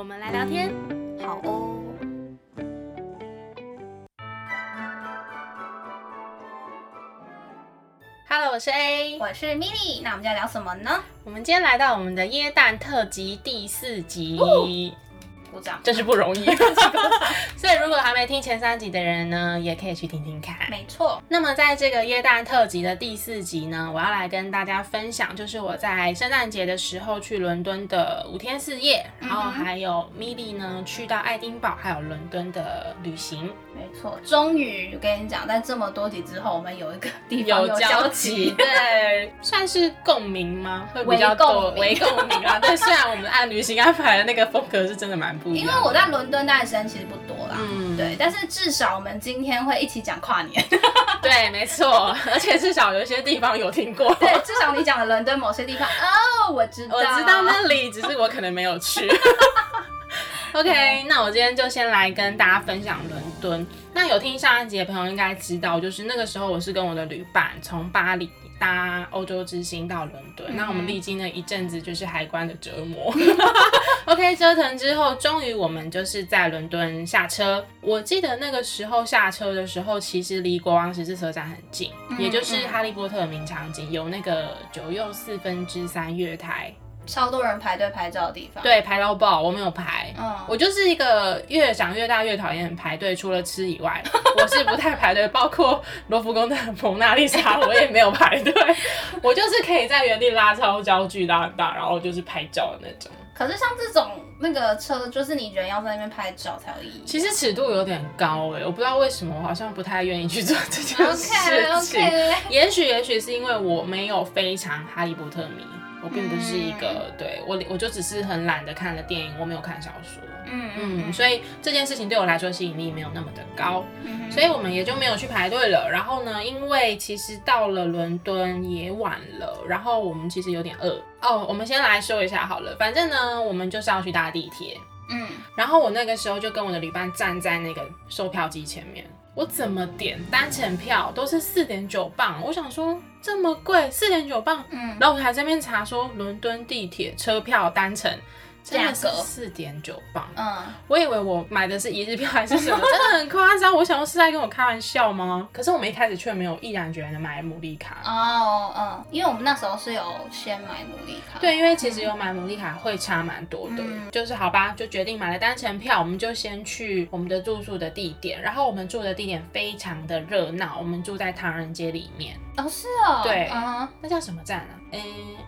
我们来聊天，好哦。Hello，我是 A，我是 Millie。那我们要聊什么呢？我们今天来到我们的椰蛋特辑第四集。哦鼓掌，真是不容易。所以如果还没听前三集的人呢，也可以去听听看。没错。那么在这个耶诞特辑的第四集呢，我要来跟大家分享，就是我在圣诞节的时候去伦敦的五天四夜，嗯、然后还有 Millie 呢去到爱丁堡还有伦敦的旅行。没错，终于我跟你讲，在这么多集之后，我们有一个地方有交集，对，算是共鸣吗？会比较多，微共鸣啊。对，虽然我们按旅行安排的那个风格是真的蛮不一样，因为我在伦敦待的时间其实不多啦，嗯，对，但是至少我们今天会一起讲跨年，对，没错，而且至少有些地方有听过，对，至少你讲的伦敦某些地方，哦，我知道，我知道那里，只是我可能没有去。OK，那我今天就先来跟大家分享伦敦。那有听上一集的朋友应该知道，就是那个时候我是跟我的旅伴从巴黎搭欧洲之星到伦敦。嗯、那我们历经了一阵子就是海关的折磨。OK，折腾之后，终于我们就是在伦敦下车。我记得那个时候下车的时候，其实离国王十字车站很近，嗯、也就是哈利波特的名场景，有那个九又四分之三月台。超多人排队拍照的地方，对，排到爆，我没有排，嗯，我就是一个越长越大越讨厌排队，除了吃以外，我是不太排队，包括罗浮宫的蒙娜丽莎，我也没有排队，我就是可以在原地拉超焦距拉很大，然后就是拍照的那种。可是像这种那个车，就是你人要在那边拍照才有意义。其实尺度有点高哎、欸，我不知道为什么，我好像不太愿意去做这件事情。Okay, okay. 也许也许是因为我没有非常哈利波特迷。我并不是一个，嗯、对我我就只是很懒得看了电影，我没有看小说，嗯嗯，嗯，所以这件事情对我来说吸引力没有那么的高，嗯，所以我们也就没有去排队了。然后呢，因为其实到了伦敦也晚了，然后我们其实有点饿哦。我们先来说一下好了，反正呢，我们就是要去搭地铁，嗯，然后我那个时候就跟我的旅伴站在那个售票机前面。我怎么点单程票都是四点九镑，我想说这么贵，四点九磅，嗯，然后我还在那边查说伦敦地铁车票单程。真的是四点九磅，嗯，我以为我买的是一日票还是什么，真的很夸张。我想说是在跟我开玩笑吗？可是我们一开始却没有毅然决然的买牡蛎卡。哦，嗯，因为我们那时候是有先买牡蛎卡，对，因为其实有买牡蛎卡会差蛮多的，嗯、就是好吧，就决定买了单程票，我们就先去我们的住宿的地点，然后我们住的地点非常的热闹，我们住在唐人街里面，哦，是哦，对，嗯，那叫什么站啊？嗯，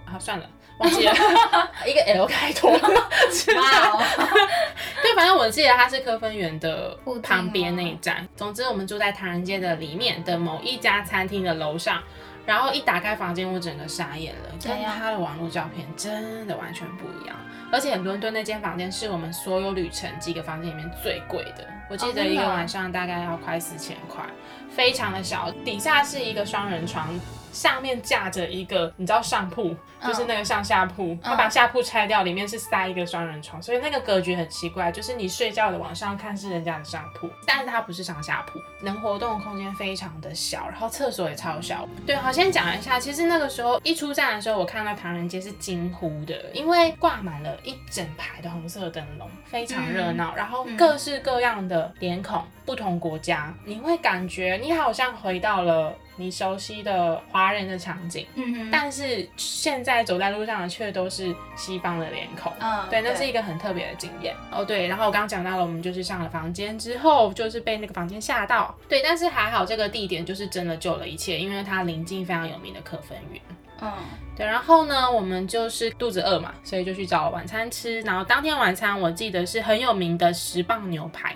好，算了。忘记了，一个 L 开头，哇哦！对，反正我记得它是科芬园的旁边那一站。总之，我们住在唐人街的里面的某一家餐厅的楼上，然后一打开房间，我整个傻眼了，跟他的网络照片真的完全不一样。而且伦敦那间房间是我们所有旅程几个房间里面最贵的，我记得一个晚上大概要快四千块，非常的小，底下是一个双人床。上面架着一个，你知道上铺，就是那个上下铺，他、oh. 把下铺拆掉，里面是塞一个双人床，所以那个格局很奇怪，就是你睡觉的往上看是人家的上铺，但是它不是上下铺，能活动的空间非常的小，然后厕所也超小。对，好，先讲一下，其实那个时候一出站的时候，我看到唐人街是惊呼的，因为挂满了一整排的红色灯笼，非常热闹，然后各式各样的脸孔，不同国家，你会感觉你好像回到了。你熟悉的华人的场景，嗯哼，但是现在走在路上的却都是西方的脸孔，嗯，对，那是一个很特别的经验哦。对，然后我刚刚讲到了，我们就是上了房间之后，就是被那个房间吓到，对，但是还好这个地点就是真的救了一切，因为它临近非常有名的可芬园，嗯，对，然后呢，我们就是肚子饿嘛，所以就去找晚餐吃，然后当天晚餐我记得是很有名的十磅牛排。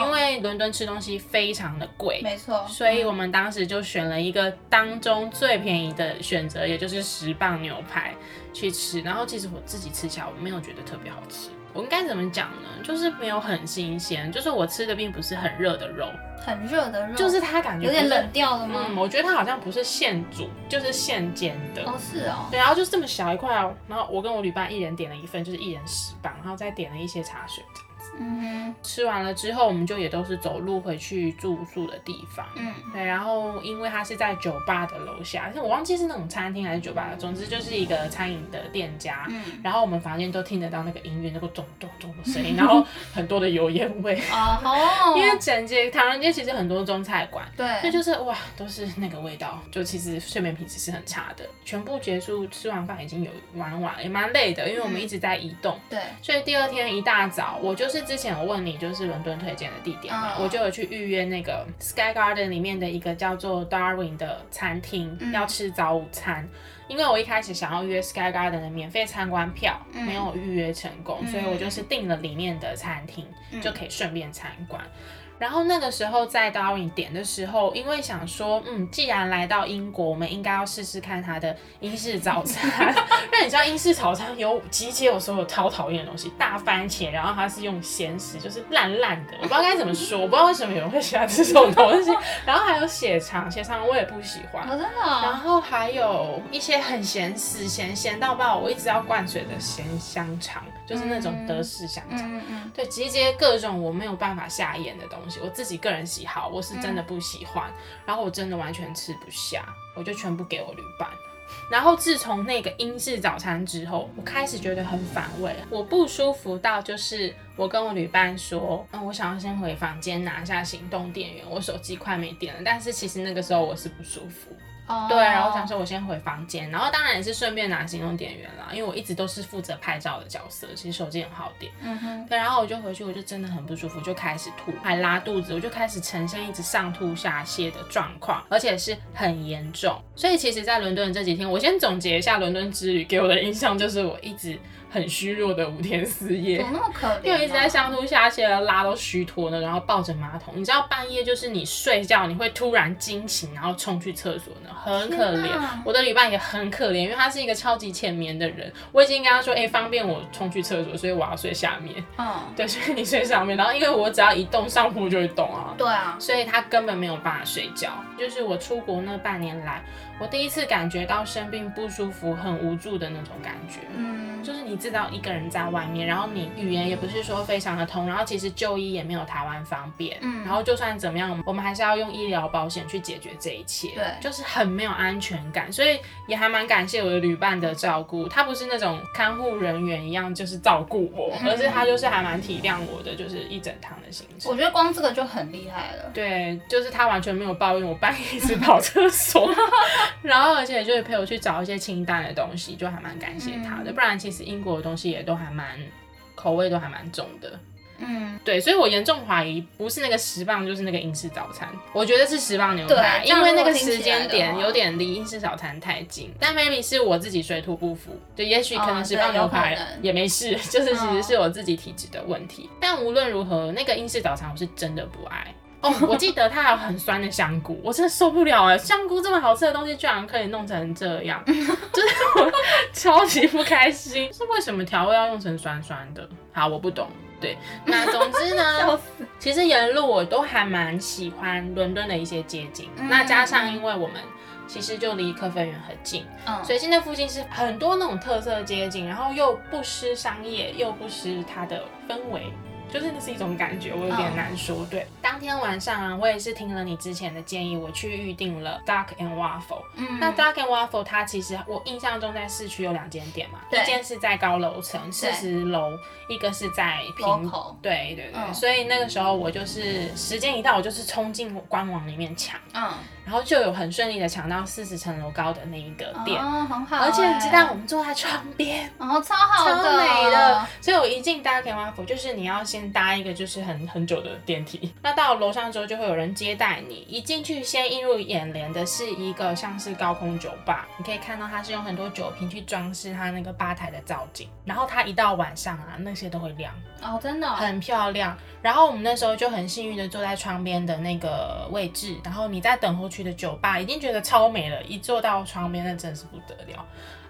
因为伦敦吃东西非常的贵，没错，所以我们当时就选了一个当中最便宜的选择，也就是十磅牛排去吃。然后其实我自己吃起来我没有觉得特别好吃，我应该怎么讲呢？就是没有很新鲜，就是我吃的并不是很热的肉，很热的肉，就是它感觉有点冷掉了吗？嗯，我觉得它好像不是现煮，就是现煎的。哦，是哦。对，然后就是这么小一块哦，然后我跟我旅伴一人点了一份，就是一人十磅，然后再点了一些茶水。嗯哼，吃完了之后，我们就也都是走路回去住宿的地方。嗯，对，然后因为它是在酒吧的楼下，我忘记是那种餐厅还是酒吧，总之就是一个餐饮的店家。嗯，然后我们房间都听得到那个音乐，那个咚咚咚的声音，然后很多的油烟味。哦吼，因为整街唐人街其实很多中菜馆，对，那就是哇，都是那个味道，就其实睡眠品质是很差的。全部结束，吃完饭已经有蛮晚，也蛮累的，因为我们一直在移动。对，所以第二天一大早，我就是之前我问你。就是伦敦推荐的地点嘛，我就有去预约那个 Sky Garden 里面的一个叫做 Darwin 的餐厅，要吃早午餐。因为我一开始想要约 Sky Garden 的免费参观票，没有预约成功，所以我就是订了里面的餐厅，就可以顺便参观。然后那个时候在 Darwin 点的时候，因为想说，嗯，既然来到英国，我们应该要试试看它的英式早餐。那你知道英式早餐有集结有时候有超讨厌的东西，大番茄，然后它是用咸食，就是烂烂的，我不知道该怎么说，我不知道为什么有人会喜欢吃这种东西。然后还有血肠，血肠我也不喜欢，真的。然后还有一些很咸死咸咸到爆，我一直要灌水的咸香肠，就是那种德式香肠。嗯嗯。对，集结各种我没有办法下咽的东西。我自己个人喜好，我是真的不喜欢，嗯、然后我真的完全吃不下，我就全部给我旅伴。然后自从那个英式早餐之后，我开始觉得很反胃，我不舒服到就是我跟我旅伴说，嗯，我想要先回房间拿下行动电源，我手机快没电了。但是其实那个时候我是不舒服。Oh. 对，然后我想说，我先回房间，然后当然也是顺便拿行动电源啦，因为我一直都是负责拍照的角色，其实手机很耗电。嗯哼。对，然后我就回去，我就真的很不舒服，就开始吐，还拉肚子，我就开始呈现一直上吐下泻的状况，而且是很严重。所以其实，在伦敦这几天，我先总结一下伦敦之旅给我的印象，就是我一直。很虚弱的五天四夜，怎么那么可怜？因为一直在上吐下泻，拉都虚脱了，然后抱着马桶。你知道半夜就是你睡觉，你会突然惊醒，然后冲去厕所呢，很可怜。我的旅伴也很可怜，因为他是一个超级浅眠的人。我已经跟他说，哎、欸，方便我冲去厕所，所以我要睡下面。嗯，对，所以你睡上面。然后因为我只要一动上铺就会动啊。对啊，所以他根本没有办法睡觉。就是我出国那半年来，我第一次感觉到生病不舒服、很无助的那种感觉。嗯，就是你。知道一个人在外面，然后你语言也不是说非常的通，然后其实就医也没有台湾方便，嗯，然后就算怎么样，我们还是要用医疗保险去解决这一切，对，就是很没有安全感，所以也还蛮感谢我的旅伴的照顾，他不是那种看护人员一样就是照顾我，而是他就是还蛮体谅我的，就是一整趟的行程。我觉得光这个就很厉害了，对，就是他完全没有抱怨我半夜一直跑厕所，然后而且就是陪我去找一些清淡的东西，就还蛮感谢他的，不然其实英国。的东西也都还蛮口味都还蛮重的，嗯，对，所以我严重怀疑不是那个十磅就是那个英式早餐，我觉得是十磅牛排，因为那个时间点有点离英式早餐太近，但 maybe 是我自己水土不服，就也许可能十磅牛排也没事，就是其实是我自己体质的问题。但无论如何，那个英式早餐我是真的不爱。哦，oh, 我记得它还有很酸的香菇，我真的受不了哎！香菇这么好吃的东西，居然可以弄成这样，就是我超级不开心。是为什么调味要用成酸酸的？好，我不懂。对，那总之呢，其实沿路我都还蛮喜欢伦敦的一些街景。嗯、那加上因为我们其实就离科芬园很近，嗯，所以现在附近是很多那种特色街景，然后又不失商业，又不失它的氛围。就是那是一种感觉，我有点难说。Oh. 对，当天晚上啊，我也是听了你之前的建议，我去预定了 Duck and Waffle。嗯，那 Duck and Waffle 它其实我印象中在市区有两间店嘛，一间是在高楼层四十楼，一个是在平口。对对对，嗯、所以那个时候我就是时间一到，我就是冲进官网里面抢。嗯。然后就有很顺利的抢到四十层楼高的那一个店，哦，很好。而且你知道我们坐在窗边，哦，超好的，超美的。所以我一进 Duck and Waffle，就是你要先搭一个就是很很久的电梯，那到楼上之后就会有人接待你。一进去先映入眼帘的是一个像是高空酒吧，你可以看到它是用很多酒瓶去装饰它那个吧台的造景。然后它一到晚上啊，那些都会亮哦，真的，很漂亮。然后我们那时候就很幸运的坐在窗边的那个位置，然后你在等候区的酒吧已经觉得超美了，一坐到窗边那真是不得了。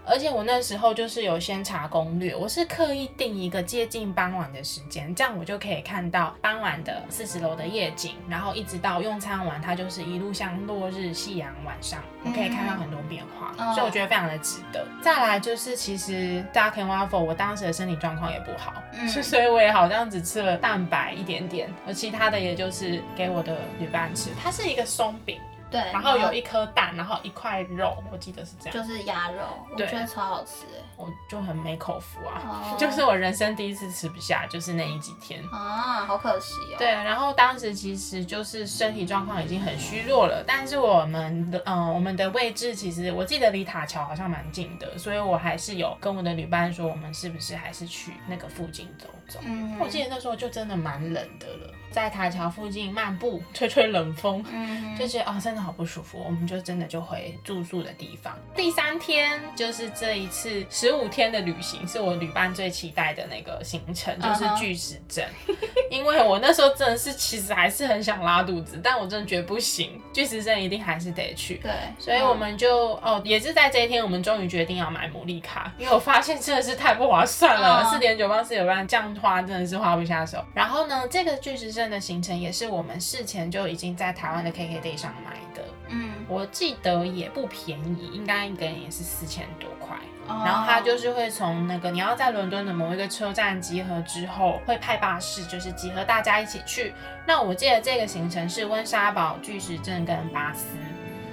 而且我那时候就是有先查攻略，我是刻意定一个接近傍晚的时间，这样我就可以看到傍晚的四十楼的夜景，然后一直到用餐完，它就是一路像落日、夕阳、晚上，我可以看到很多变化，嗯、所以我觉得非常的值得。再来就是，其实大家可以 waffle，我当时的身体状况也不好，嗯、所以我也好像只吃了蛋白一点点，而其他的也就是给我的旅伴吃，它是一个松饼。对，然后有一颗蛋，然后一块肉，我记得是这样，就是鸭肉，我觉得超好吃哎，我就很没口福啊，oh. 就是我人生第一次吃不下，就是那一几天啊，好可惜哦。对，然后当时其实就是身体状况已经很虚弱了，但是我们的嗯、呃，我们的位置其实我记得离塔桥好像蛮近的，所以我还是有跟我的旅伴说，我们是不是还是去那个附近走走？嗯，我记得那时候就真的蛮冷的了，在塔桥附近漫步，吹吹冷风，嗯，就觉得哦，真的。好不舒服，我们就真的就回住宿的地方。第三天就是这一次十五天的旅行，是我旅伴最期待的那个行程，就是巨石阵。Uh huh. 因为我那时候真的是其实还是很想拉肚子，但我真的觉得不行，巨石阵一定还是得去。对，所以我们就哦，也是在这一天，我们终于决定要买牡蛎卡，因为我发现真的是太不划算了，四点九八四九八这样花真的是花不下手。然后呢，这个巨石阵的行程也是我们事前就已经在台湾的 KKday 上买的。嗯，我记得也不便宜，应该一个人也是四千多块。Oh. 然后他就是会从那个你要在伦敦的某一个车站集合之后，会派巴士，就是集合大家一起去。那我记得这个行程是温莎堡、巨石阵跟巴斯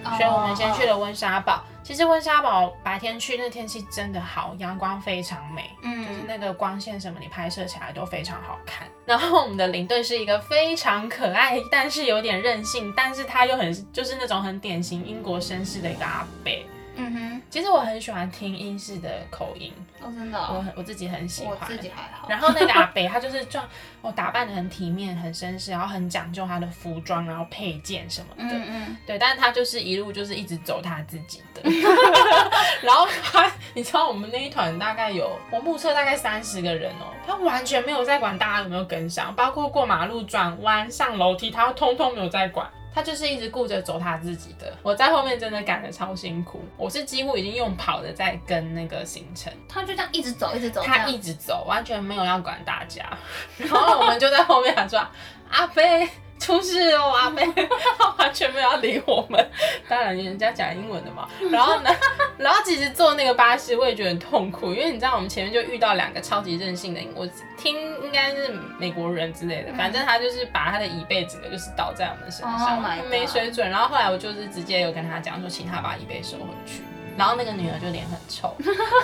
，oh. 所以我们先去了温莎堡。其实温莎堡白天去那天气真的好，阳光非常美，嗯，就是那个光线什么，你拍摄起来都非常好看。然后我们的领队是一个非常可爱，但是有点任性，但是他又很就是那种很典型英国绅士的一个阿伯。嗯哼，其实我很喜欢听英式的口音，哦，真的，哦，我很我自己很喜欢，我自己还好。然后那个阿北他就是装，我打扮的很体面，很绅士，然后很讲究他的服装，然后配件什么的，嗯嗯，对，但是他就是一路就是一直走他自己的，然后他，你知道我们那一团大概有，我目测大概三十个人哦，他完全没有在管大家有没有跟上，包括过马路、转弯、上楼梯，他通通没有在管。他就是一直顾着走他自己的，我在后面真的赶得超辛苦，我是几乎已经用跑的在跟那个行程。他就这样一直走，一直走，他一直走，完全没有要管大家。然后我们就在后面喊说：“阿飞。”出事哦，阿妹，他 完全没有要理我们。当然，人家讲英文的嘛。然后呢，然后其实坐那个巴士我也觉得很痛苦，因为你知道我们前面就遇到两个超级任性的，我听应该是美国人之类的，反正他就是把他的椅背整个就是倒在我们身上，没水准。然后后来我就是直接有跟他讲说，请他把椅背收回去。然后那个女儿就脸很臭，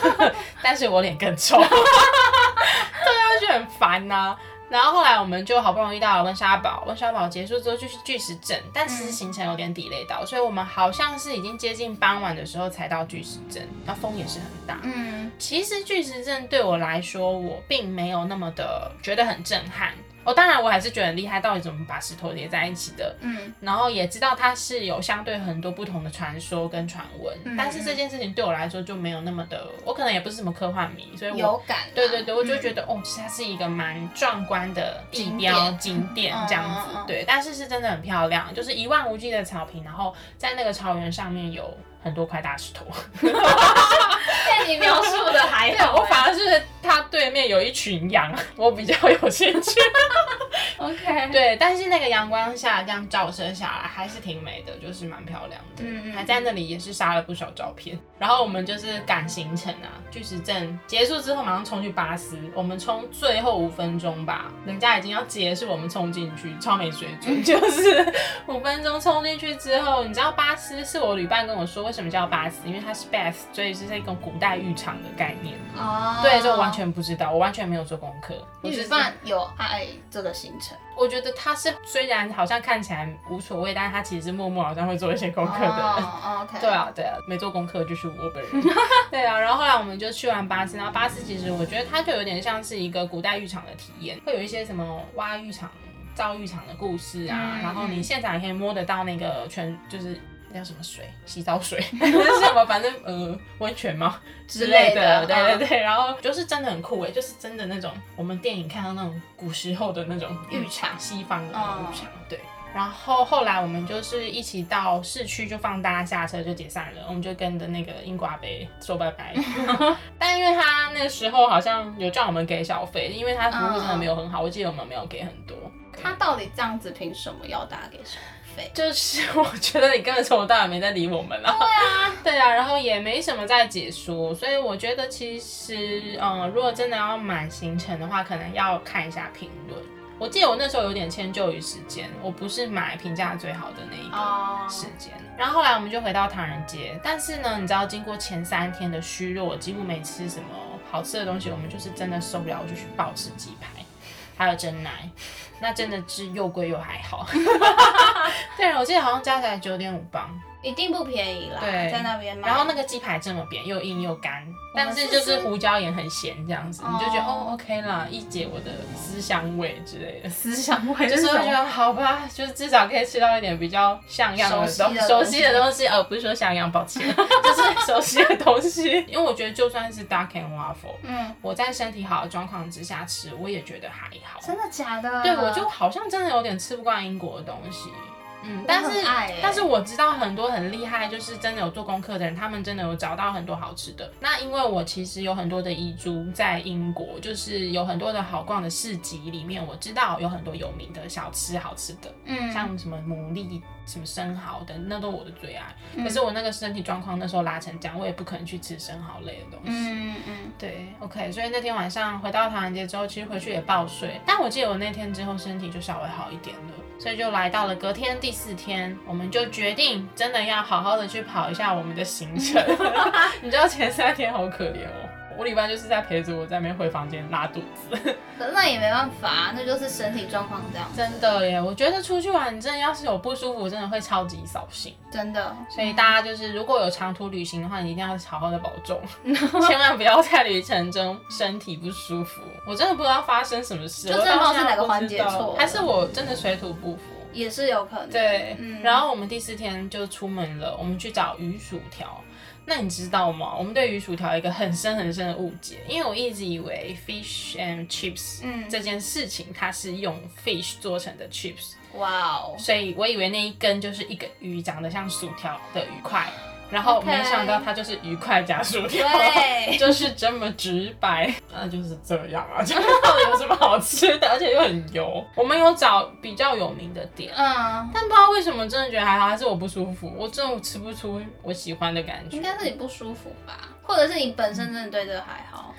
但是我脸更臭，对啊，就很烦呐、啊。然后后来我们就好不容易到了温莎堡，温莎堡结束之后就是巨石阵，但其实行程有点 delay 到，所以我们好像是已经接近傍晚的时候才到巨石阵，那风也是很大。嗯，其实巨石阵对我来说，我并没有那么的觉得很震撼。哦，当然我还是觉得很厉害，到底怎么把石头叠在一起的？嗯，然后也知道它是有相对很多不同的传说跟传闻，嗯、但是这件事情对我来说就没有那么的，我可能也不是什么科幻迷，所以我有感。对对对，我就觉得、嗯、哦，其实它是一个蛮壮观的地标景点这样子，嗯、对，但是是真的很漂亮，就是一望无际的草坪，然后在那个草原上面有很多块大石头。被你描述的还好，我反而是他对面有一群羊，我比较有兴趣。OK，对，但是那个阳光下这样照射下来还是挺美的，就是蛮漂亮的。嗯嗯，还在那里也是杀了不少照片。然后我们就是赶行程啊，巨石阵结束之后马上冲去巴斯，我们冲最后五分钟吧，人家已经要结束，我们冲进去，超没水准。就是五分钟冲进去之后，你知道巴斯是我旅伴跟我说为什么叫巴斯，因为它是 best，所以是一种古代浴场的概念。哦，对，就完全不知道，我完全没有做功课。你只算有爱这个行程。我觉得他是虽然好像看起来无所谓，但是他其实默默好像会做一些功课的人。Oh, okay. 对啊，对啊，没做功课就是我本人。对啊，然后后来我们就去完巴斯，然后巴斯其实我觉得它就有点像是一个古代浴场的体验，会有一些什么挖浴场、造浴场的故事啊，嗯、然后你现场也可以摸得到那个全就是。叫什么水？洗澡水？是什么？反正呃，温泉吗之类的？对对对，然后就是真的很酷诶，就是真的那种我们电影看到那种古时候的那种浴场，西方的那种浴场，对。然后后来我们就是一起到市区，就放大家下车就解散了，我们就跟着那个英国阿伯说拜拜。但因为他那个时候好像有叫我们给小费，因为他服务真的没有很好，我记得我们没有给很多。他到底这样子凭什么要大家给小费？就是 我觉得你根本从头到尾没在理我们啊。对啊，对啊，然后也没什么在解说，所以我觉得其实，嗯，如果真的要买行程的话，可能要看一下评论。我记得我那时候有点迁就于时间，我不是买评价最好的那一个时间。Oh. 然后后来我们就回到唐人街，但是呢，你知道经过前三天的虚弱，几乎没吃什么好吃的东西，我们就是真的受不了，我就去暴吃鸡排，还有真奶。那真的是又贵又还好，对，我记得好像加起来九点五磅，一定不便宜啦。对，在那边买。然后那个鸡排这么扁，又硬又干，但是就是胡椒盐很咸这样子，你就觉得哦，OK 啦，一解我的思乡味之类的。思乡味就是会觉得好吧，就是至少可以吃到一点比较像样的东西，熟悉的东西，呃，不是说像样，抱歉，就是熟悉的东西。因为我觉得就算是 duck and waffle，嗯，我在身体好的状况之下吃，我也觉得还好。真的假的？对。我就好像真的有点吃不惯英国的东西，嗯，但是但是我知道很多很厉害，就是真的有做功课的人，他们真的有找到很多好吃的。那因为我其实有很多的遗珠在英国，就是有很多的好逛的市集里面，我知道有很多有名的小吃好吃的，嗯，像什么牡蛎。什么生蚝的，那都是我的最爱。嗯、可是我那个身体状况那时候拉成这样，我也不可能去吃生蚝类的东西。嗯嗯，对，OK。所以那天晚上回到唐人街之后，其实回去也爆睡。但我记得我那天之后身体就稍微好一点了，所以就来到了隔天第四天，我们就决定真的要好好的去跑一下我们的行程。你知道前三天好可怜哦。我礼拜就是在陪着我在那边回房间拉肚子，那也没办法，那就是身体状况这样。真的耶，我觉得出去玩，你真的要是有不舒服，真的会超级扫兴。真的，所以大家就是如果有长途旅行的话，你一定要好好的保重，千万不要在旅程中身体不舒服。我真的不知道发生什么事，就真的是哪个环节错，还是我真的水土不服，也是有可能。对，嗯、然后我们第四天就出门了，我们去找鱼薯条。那你知道吗？我们对鱼薯条有一个很深很深的误解，因为我一直以为 fish and chips 这件事情它是用 fish 做成的 chips，哇哦，所以我以为那一根就是一个鱼，长得像薯条的鱼块。然后没想到它就是愉快加薯条，对 就是这么直白，那就是这样啊，这到底有什么好吃的？而且又很油。我们有找比较有名的店，嗯，但不知道为什么真的觉得还好，还是我不舒服，我真的吃不出我喜欢的感觉。应该是你不舒服吧，或者是你本身真的对这个还好。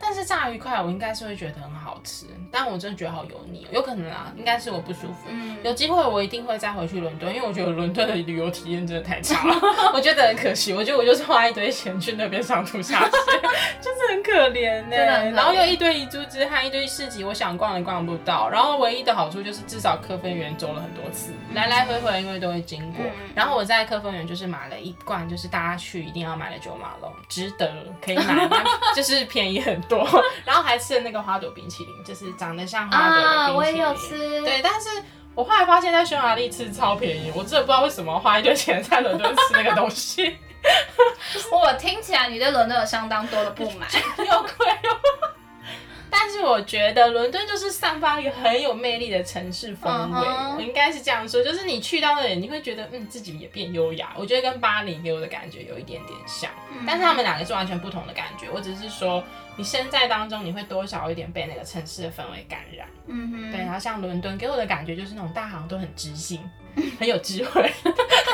但是炸鱼块我应该是会觉得很好吃，但我真的觉得好油腻，有可能啊，应该是我不舒服。嗯，有机会我一定会再回去伦敦，因为我觉得伦敦的旅游体验真的太差了，我觉得很可惜。我觉得我就是花一堆钱去那边上吐下泻，就是很可怜呢。然后又一堆遗珠之憾，一堆市集，我想逛也逛不到。然后唯一的好处就是至少科芬园走了很多次，来来回回因为都会经过。然后我在科芬园就是买了一罐，就是大家去一定要买的九马龙，值得可以买，就是便宜很多。然后还吃了那个花朵冰淇淋，就是长得像花朵的冰淇淋。啊，我也有吃。对，但是我后来发现，在匈牙利吃超便宜，我真的不知道为什么花一堆钱在伦敦吃那个东西。我听起来你对伦敦有相当多的不满，又贵又。但是我觉得伦敦就是散发一个很有魅力的城市风味，我、uh huh. 应该是这样说，就是你去到那里，你会觉得嗯，自己也变优雅。我觉得跟巴黎给我的感觉有一点点像，但是他们两个是完全不同的感觉。我只是说，你身在当中，你会多少一点被那个城市的氛围感染。嗯哼，对。然后像伦敦给我的感觉就是那种大行都很知性。很有机会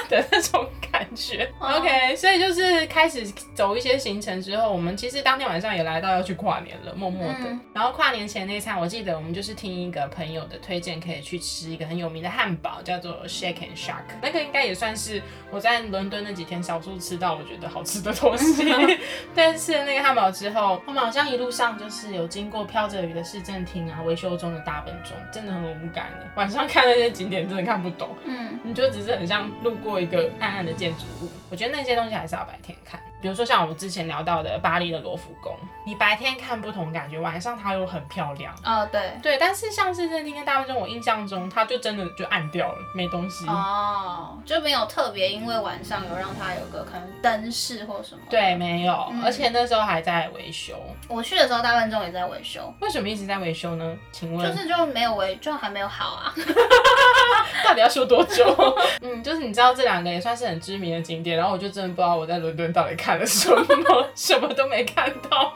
的那种感觉。OK，所以就是开始走一些行程之后，我们其实当天晚上也来到要去跨年了，默默的。嗯、然后跨年前那餐，我记得我们就是听一个朋友的推荐，可以去吃一个很有名的汉堡，叫做 Shake and Shack。那个应该也算是我在伦敦那几天少数吃到我觉得好吃的东西。但是那个汉堡之后，我们好像一路上就是有经过飘着雨的市政厅啊，维修中的大本钟，真的很无感的。晚上看那些景点真的看不懂。嗯，你就只是很像路过一个暗暗的建筑物，我觉得那些东西还是要白天看。比如说像我们之前聊到的巴黎的罗浮宫，你白天看不同感觉，晚上它又很漂亮。哦，对对，但是像是市政厅跟大分钟，我印象中它就真的就暗掉了，没东西。哦，就没有特别因为晚上有让它有个可能灯饰或什么。对，没有，嗯、而且那时候还在维修。我去的时候大分钟也在维修。为什么一直在维修呢？请问？就是就没有维，就还没有好啊。到底要修多久？嗯，就是你知道这两个也算是很知名的景点，然后我就真的不知道我在伦敦到底看了什么，什么都没看到。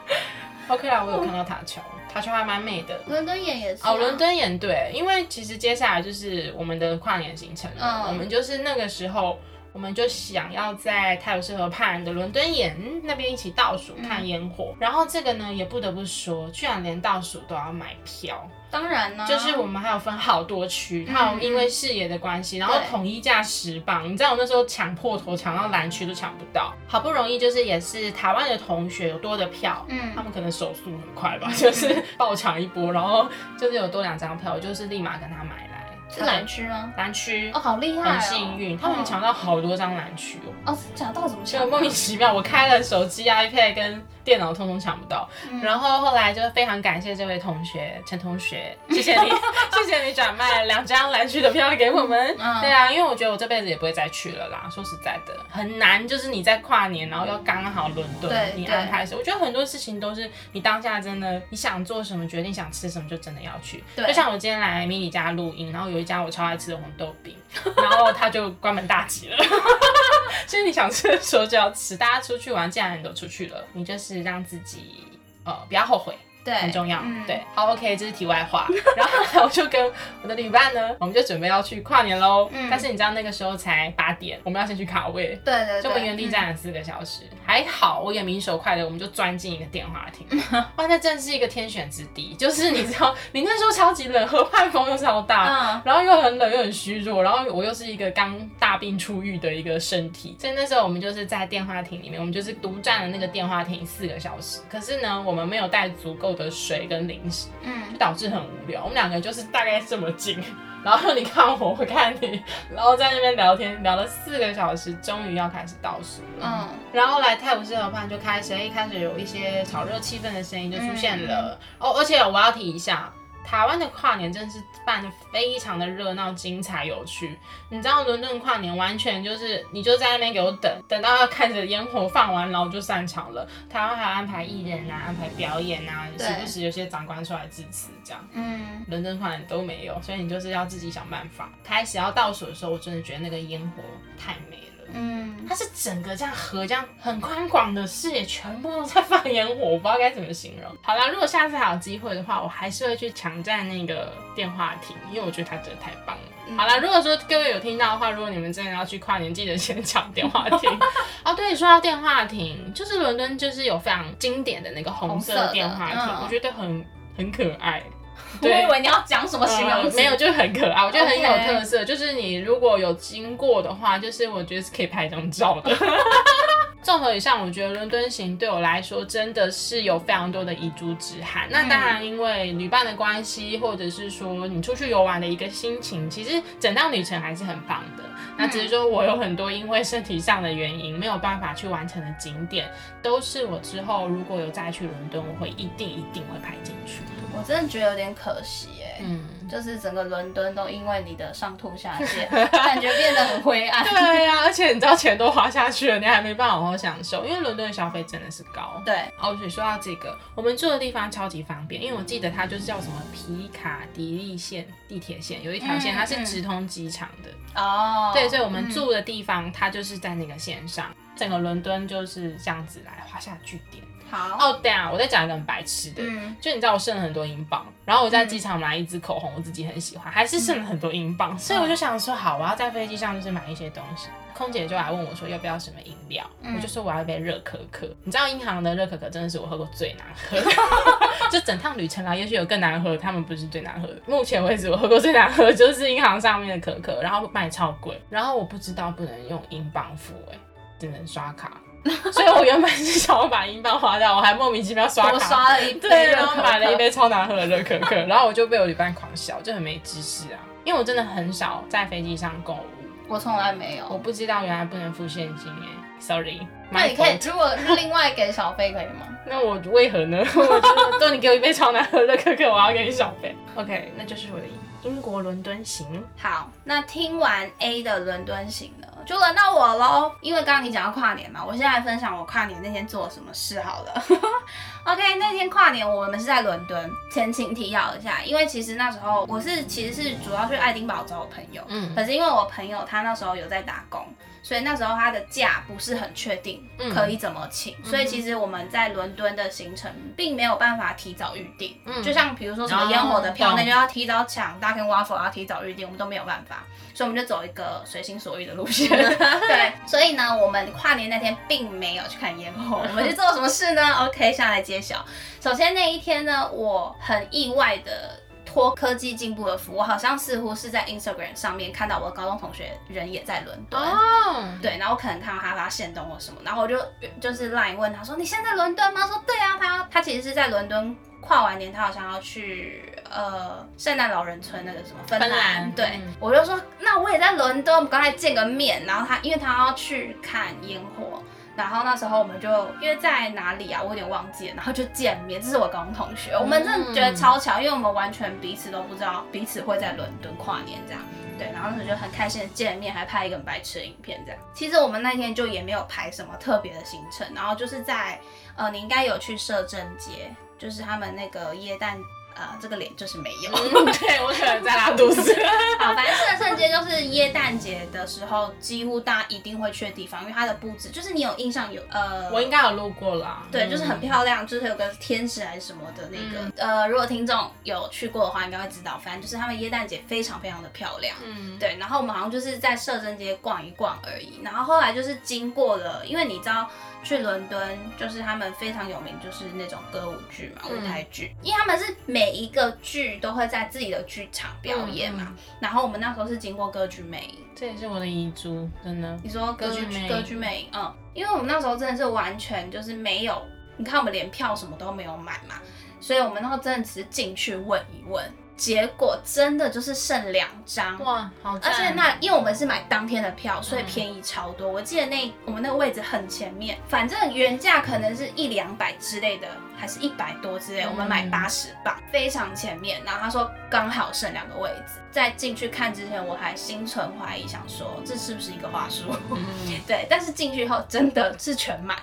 OK 啦，我有看到塔桥，塔桥还蛮美的。伦敦眼也是、啊、哦，伦敦眼对，因为其实接下来就是我们的跨年行程了，嗯、我们就是那个时候。我们就想要在泰晤士河畔的伦敦眼那边一起倒数看烟火，嗯、然后这个呢也不得不说，居然连倒数都要买票。当然呢，就是我们还有分好多区，还有因为视野的关系，嗯、然后统一价十磅。你知道我那时候抢破头抢到蓝区都抢不到，好不容易就是也是台湾的同学有多的票，嗯，他们可能手速很快吧，嗯、就是爆抢一波，然后就是有多两张票，我就是立马跟他买了。是蓝区吗？蓝区哦，好厉害、哦，很幸运，他们抢到好多张蓝区哦。哦，抢到怎么抢？就莫名其妙，我开了手机、iPad 跟电脑，通通抢不到。嗯、然后后来就非常感谢这位同学陈同学，谢谢你，谢谢你转卖两张蓝区的票给我们。嗯、对啊，因为我觉得我这辈子也不会再去了啦。说实在的，很难，就是你在跨年，然后又刚好伦敦，你安排的时，我觉得很多事情都是你当下真的你想做什么决定，想吃什么就真的要去。对，就像我今天来迷你家录音，然后。有一家我超爱吃的红豆饼，然后他就关门大吉了。所以你想吃的时候就要吃。大家出去玩，既然你都出去了，你就是让自己呃不要后悔。对，很重要。嗯、对，好，OK，这是题外话。然后我就跟我的旅伴呢，我们就准备要去跨年喽。嗯、但是你知道那个时候才八点，我们要先去卡位。对对对。就我们原地站了四个小时，嗯、还好我眼明手快的，我们就钻进一个电话亭。嗯、哇，那真是一个天选之地。就是你知道，你那时候超级冷，河畔风又超大，嗯、然后又很冷又很虚弱，然后我又是一个刚大病初愈的一个身体，所以那时候我们就是在电话亭里面，我们就是独占了那个电话亭四个小时。可是呢，我们没有带足够的水跟零食，嗯，就导致很无聊。我们两个就是大概这么近，然后你看我，我看你，然后在那边聊天，聊了四个小时，终于要开始倒数了。嗯，然后来泰晤士河畔就开始，一开始有一些炒热气氛的声音就出现了。嗯、哦，而且我要提一下。台湾的跨年真的是办的非常的热闹、精彩、有趣。你知道伦敦跨年完全就是，你就在那边给我等，等到要看着烟火放完，然后就散场了。台湾还要安排艺人啊，安排表演啊，时不时有些长官出来致辞这样。嗯，伦敦跨年都没有，所以你就是要自己想办法。开始要倒数的时候，我真的觉得那个烟火太美了。嗯，它是整个这样河这样很宽广的视野，全部都在放烟火，我不知道该怎么形容。好啦，如果下次还有机会的话，我还是会去抢占那个电话亭，因为我觉得它真的太棒了。嗯、好啦，如果说各位有听到的话，如果你们真的要去跨年，记得先抢电话亭。哦，对，说到电话亭，就是伦敦就是有非常经典的那个红色电话亭，嗯、我觉得很很可爱。对我以为你要讲什么形容词？呃，没有，就是很可爱，我觉得很有特色。就是你如果有经过的话，就是我觉得是可以拍一张照的。综合以上，我觉得伦敦行对我来说真的是有非常多的遗珠之憾。那当然，因为旅伴的关系，或者是说你出去游玩的一个心情，其实整趟旅程还是很棒的。那只是说我有很多因为身体上的原因没有办法去完成的景点，都是我之后如果有再去伦敦，我会一定一定会排进去。我真的觉得有点可惜哎，嗯，就是整个伦敦都因为你的上吐下泻，感觉变得很灰暗。对呀、啊，而且你知道钱都花下去了，你还没办法好好享受，因为伦敦的消费真的是高。对，哦，所以说到这个，我们住的地方超级方便，因为我记得它就是叫什么皮卡迪利线地铁线，有一条线它是直通机场的。哦、嗯，嗯、对，所以我们住的地方它就是在那个线上，嗯、整个伦敦就是这样子来画下句点。好哦，对啊，我再讲一个很白痴的，嗯、就你知道我剩了很多英镑，然后我在机场买一支口红，我自己很喜欢，还是剩了很多英镑，嗯、所以我就想说，好，我要在飞机上就是买一些东西。空姐就来问我说要不要什么饮料，嗯、我就说我要一杯热可可。你知道银行的热可可真的是我喝过最难喝的，就整趟旅程啊，也许有更难喝，他们不是最难喝的。目前为止我喝过最难喝就是银行上面的可可，然后卖超贵，然后我不知道不能用英镑付，哎，只能刷卡。所以我原本是想要把英镑花掉，我还莫名其妙刷卡，我刷了一杯，对，然后买了一杯超难喝的热可可，然后我就被我旅伴狂笑，就很没知识啊。因为我真的很少在飞机上购物，我从来没有。我不知道原来不能付现金哎，sorry。那你可以，如果另外给小费可以吗？那我为何呢？我觉得，你给我一杯超难喝的可可，我要给你小费。OK，那就是我的英国伦敦行。好，那听完 A 的伦敦行呢，就轮到我喽。因为刚刚你讲到跨年嘛，我现在分享我跨年那天做了什么事好了。OK，那天跨年我们是在伦敦。前情提要一下，因为其实那时候我是其实是主要去爱丁堡找我朋友，嗯，可是因为我朋友他那时候有在打工。所以那时候他的假不是很确定可以怎么请，嗯、所以其实我们在伦敦的行程并没有办法提早预定。嗯，就像比如说什么烟火的票，那就要提早抢，Duck and Waffle 要提早预定，我们都没有办法，所以我们就走一个随心所欲的路线。对，所以呢，我们跨年那天并没有去看烟火，我们去做什么事呢？OK，下来揭晓。首先那一天呢，我很意外的。托科技进步的福，我好像似乎是在 Instagram 上面看到我的高中同学人也在伦敦，oh. 对，然后我可能看到他发现动或什么，然后我就就是 Line 问他说：“你现在伦敦吗？”说：“对啊，他他其实是在伦敦跨完年，他好像要去呃圣诞老人村那个什么芬兰，芬兰对，嗯、我就说那我也在伦敦，我们刚才见个面，然后他因为他要去看烟火。”然后那时候我们就因为在哪里啊，我有点忘记了，然后就见面。这是我高中同学，我们真的觉得超巧，因为我们完全彼此都不知道彼此会在伦敦跨年这样。对，然后那时候就很开心的见面，还拍一个很白痴的影片这样。其实我们那天就也没有排什么特别的行程，然后就是在呃，你应该有去摄政街，就是他们那个椰蛋。呃，这个脸就是没有。嗯、对，我可能在拉肚子。好，反正圣诞节就是耶诞节的时候，几乎大家一定会去的地方，因为它的布置就是你有印象有呃，我应该有路过啦。对，嗯、就是很漂亮，就是有个天使还是什么的那个。嗯、呃，如果听众有去过的话，应该会知道，反正就是他们耶诞节非常非常的漂亮。嗯，对。然后我们好像就是在摄政街逛一逛而已。然后后来就是经过了，因为你知道。去伦敦就是他们非常有名，就是那种歌舞剧嘛，舞台剧，嗯、因为他们是每一个剧都会在自己的剧场表演嘛。然后我们那时候是经过歌剧魅影，这也是我的遗珠，真的。你说歌剧歌剧魅影，嗯，因为我们那时候真的是完全就是没有，你看我们连票什么都没有买嘛，所以我们那时候真的只是进去问一问。结果真的就是剩两张哇，好！而且那因为我们是买当天的票，所以便宜超多。嗯、我记得那我们那个位置很前面，反正原价可能是一两百之类的，还是一百多之类。嗯、我们买八十磅，非常前面。然后他说刚好剩两个位置，在进去看之前，我还心存怀疑，想说这是不是一个话术？嗯、对，但是进去后真的是全满，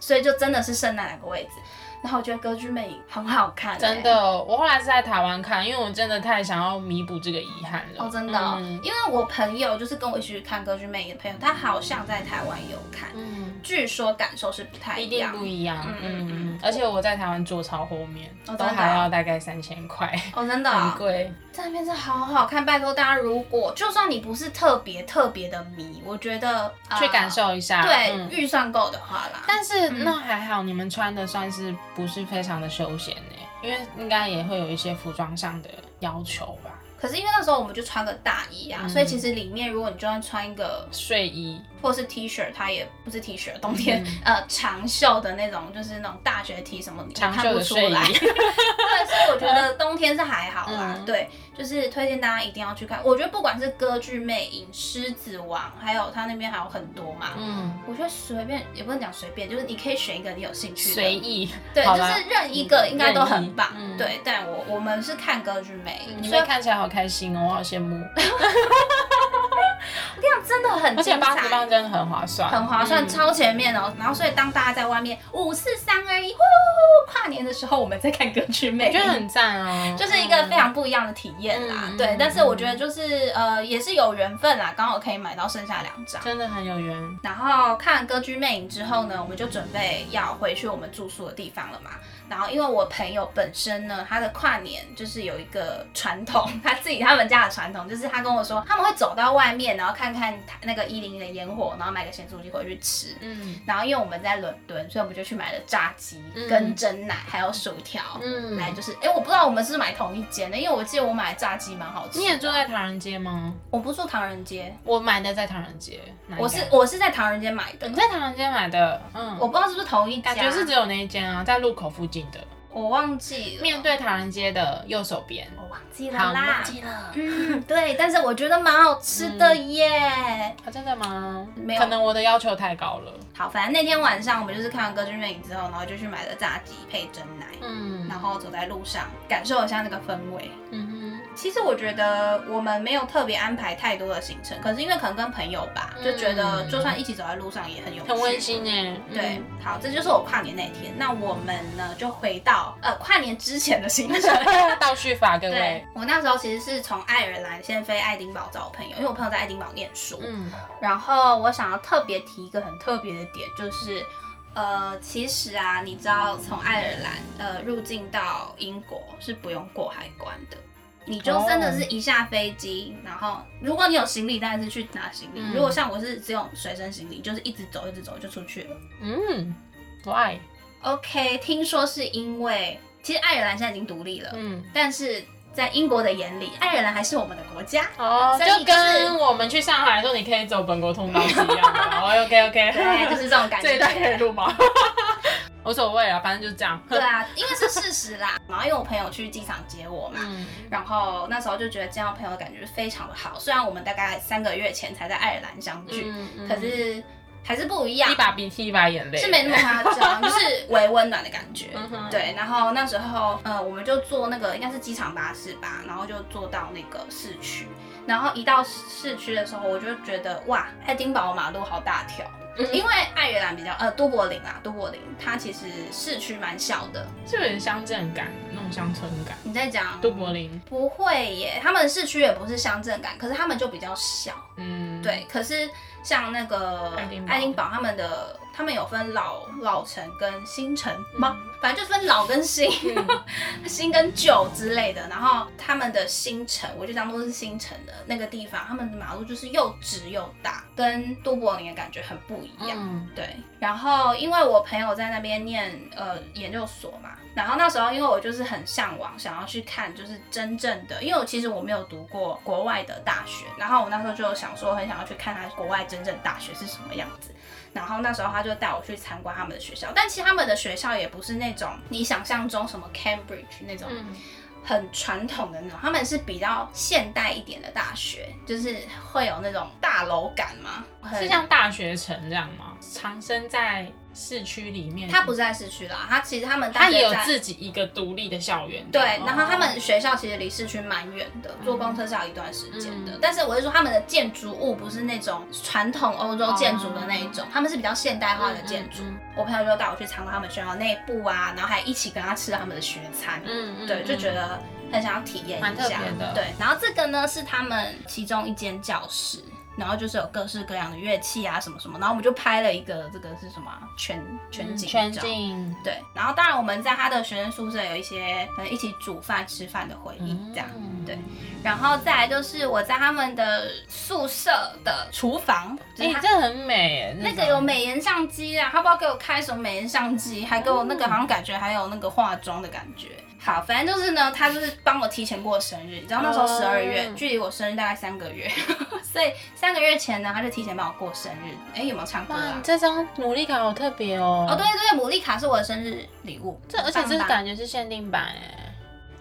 所以就真的是剩那两个位置。然后我觉得歌剧魅影很好看，欸，真的。我后来是在台湾看，因为我真的太想要弥补这个遗憾了。哦，真的，哦，嗯、因为我朋友就是跟我一起去看歌剧魅影的朋友，他好像在台湾有看，嗯，据说感受是不太一样，一定不一样。嗯。而且我在台湾坐超后面，哦，都还要大概三千块。哦，真的，哦，很贵。在那边是好好看，拜托大家，如果就算你不是特别特别的迷，我觉得去感受一下，呃、对，嗯、预算够的话啦。但是那还好，你们穿的算是不是非常的休闲呢？因为应该也会有一些服装上的要求吧。可是因为那时候我们就穿个大衣啊，嗯、所以其实里面如果你就算穿一个睡衣或是 T 恤，它也不是 T 恤，冬天、嗯、呃长袖的那种，就是那种大学 T 什么，你看不出来。对，所以我觉得冬天是还好啦。嗯、对，就是推荐大家一定要去看。我觉得不管是歌剧魅影、狮子王，还有他那边还有很多嘛。嗯，我觉得随便也不能讲随便，就是你可以选一个你有兴趣的。随意。对，就是任一个应该都很棒。嗯、对，但我我们是看歌剧魅影，你们看起来好开心哦，我好羡慕。我跟你讲，真的很而且八十磅真的很划算，很划算，嗯、超前面哦。然后，所以当大家在外面五四三二一，呼，跨年的时候，我们在看歌剧魅影，我觉得很赞哦，就是一个非常不一样的体验啦。嗯、对，但是我觉得就是呃，也是有缘分啦，刚好可以买到剩下两张，真的很有缘。然后看歌剧魅影之后呢，我们就准备要回去我们住宿的地方了嘛。然后，因为我朋友本身呢，他的跨年就是有一个传统，他自己他们家的传统，就是他跟我说，他们会走到外面，然后看看那个一零一的烟火，然后买个咸酥鸡回去吃。嗯。然后，因为我们在伦敦，所以我们就去买了炸鸡、跟蒸奶，还有薯条。嗯。来就是，哎，我不知道我们是买同一间的，因为我记得我买的炸鸡蛮好吃。你也住在唐人街吗？我不住唐人街，我买的在唐人街。我是我是在唐人街买的。你在唐人街买的？嗯。我不知道是不是同一家。感觉是只有那一间啊，在路口附近的。我忘记了。面对唐人街的右手边，我忘记了好，啦。忘记了。嗯，对，但是我觉得蛮好吃的耶。啊，真的吗？没有可能我的要求太高了。好，反正那天晚上我们就是看完歌剧魅影之后，然后就去买了炸鸡配蒸奶，嗯，然后走在路上感受一下那个氛围。嗯哼，其实我觉得我们没有特别安排太多的行程，可是因为可能跟朋友吧，就觉得就算一起走在路上也很有趣，很温馨哎。对，好，这就是我跨年那天。那我们呢，就回到呃跨年之前的行程，倒叙法各位。对，我那时候其实是从爱尔兰先飞爱丁堡找我朋友，因为我朋友在爱丁堡念书。嗯，然后我想要特别提一个很特别的点，就是呃，其实啊，你知道从爱尔兰呃入境到英国是不用过海关的。你就真的是一下飞机，oh. 然后如果你有行李，当然是去拿行李。嗯、如果像我是只有随身行李，就是一直走一直走就出去了。嗯，Why？OK，听说是因为其实爱尔兰现在已经独立了，嗯，但是在英国的眼里，爱尔兰还是我们的国家哦，oh, 就跟我们去上海的时候，你可以走本国通道是一样的。OK OK，对，就是这种感觉。这一段可以录吗？无所谓啊，反正就这样。对啊，因为是事实啦。然后因为我朋友去机场接我嘛，嗯、然后那时候就觉得见到朋友的感觉非常的好。虽然我们大概三个月前才在爱尔兰相聚，嗯嗯、可是还是不一样。一把鼻涕一把眼泪，是没那么夸张，就是微温暖的感觉。嗯、对，然后那时候呃，我们就坐那个应该是机场巴士吧，然后就坐到那个市区。然后一到市区的时候，我就觉得哇，爱丁堡马路好大条。因为爱尔兰比较呃，都柏林啊，都柏林它其实市区蛮小的，是有点乡镇感，那种乡村感。你在讲都柏林？不会耶，他们市区也不是乡镇感，可是他们就比较小。嗯，对。可是像那个爱丁堡，他们的他们有分老老城跟新城吗？嗯反正就分老跟新，嗯、新跟旧之类的。然后他们的新城，我就当做是新城的那个地方，他们的马路就是又直又大，跟都柏林的感觉很不一样。嗯、对。然后因为我朋友在那边念呃研究所嘛，然后那时候因为我就是很向往想要去看，就是真正的，因为我其实我没有读过国外的大学，然后我那时候就想说很想要去看他国外真正大学是什么样子。然后那时候他就带我去参观他们的学校，但其实他们的学校也不是那种你想象中什么 Cambridge 那种很传统的那种，他们是比较现代一点的大学，就是会有那种大楼感嘛，是像大学城这样吗？藏身在市区里面，它不是在市区啦，它其实他们它也有自己一个独立的校园。对，然后他们学校其实离市区蛮远的，坐公车是要一段时间的。但是我是说，他们的建筑物不是那种传统欧洲建筑的那一种，他们是比较现代化的建筑。我朋友就带我去参观他们学校内部啊，然后还一起跟他吃了他们的学餐。嗯，对，就觉得很想要体验一下。对，然后这个呢是他们其中一间教室。然后就是有各式各样的乐器啊，什么什么，然后我们就拍了一个这个是什么全全景全景。对，然后当然我们在他的学生宿舍有一些可能一起煮饭吃饭的回忆这样，嗯、对，然后再来就是我在他们的宿舍的厨房，哎，这很美，那个有美颜相机啊，他不知道给我开什么美颜相机，还给我那个好像感觉还有那个化妆的感觉。好，反正就是呢，他就是帮我提前过生日，你知道那时候十二月，oh. 距离我生日大概三个月，所以三个月前呢，他就提前帮我过生日。哎、欸，有没有唱歌啊？这张牡蛎卡好特别哦。哦，对对，牡蛎卡是我的生日礼物。这而且这个感觉是限定版哎。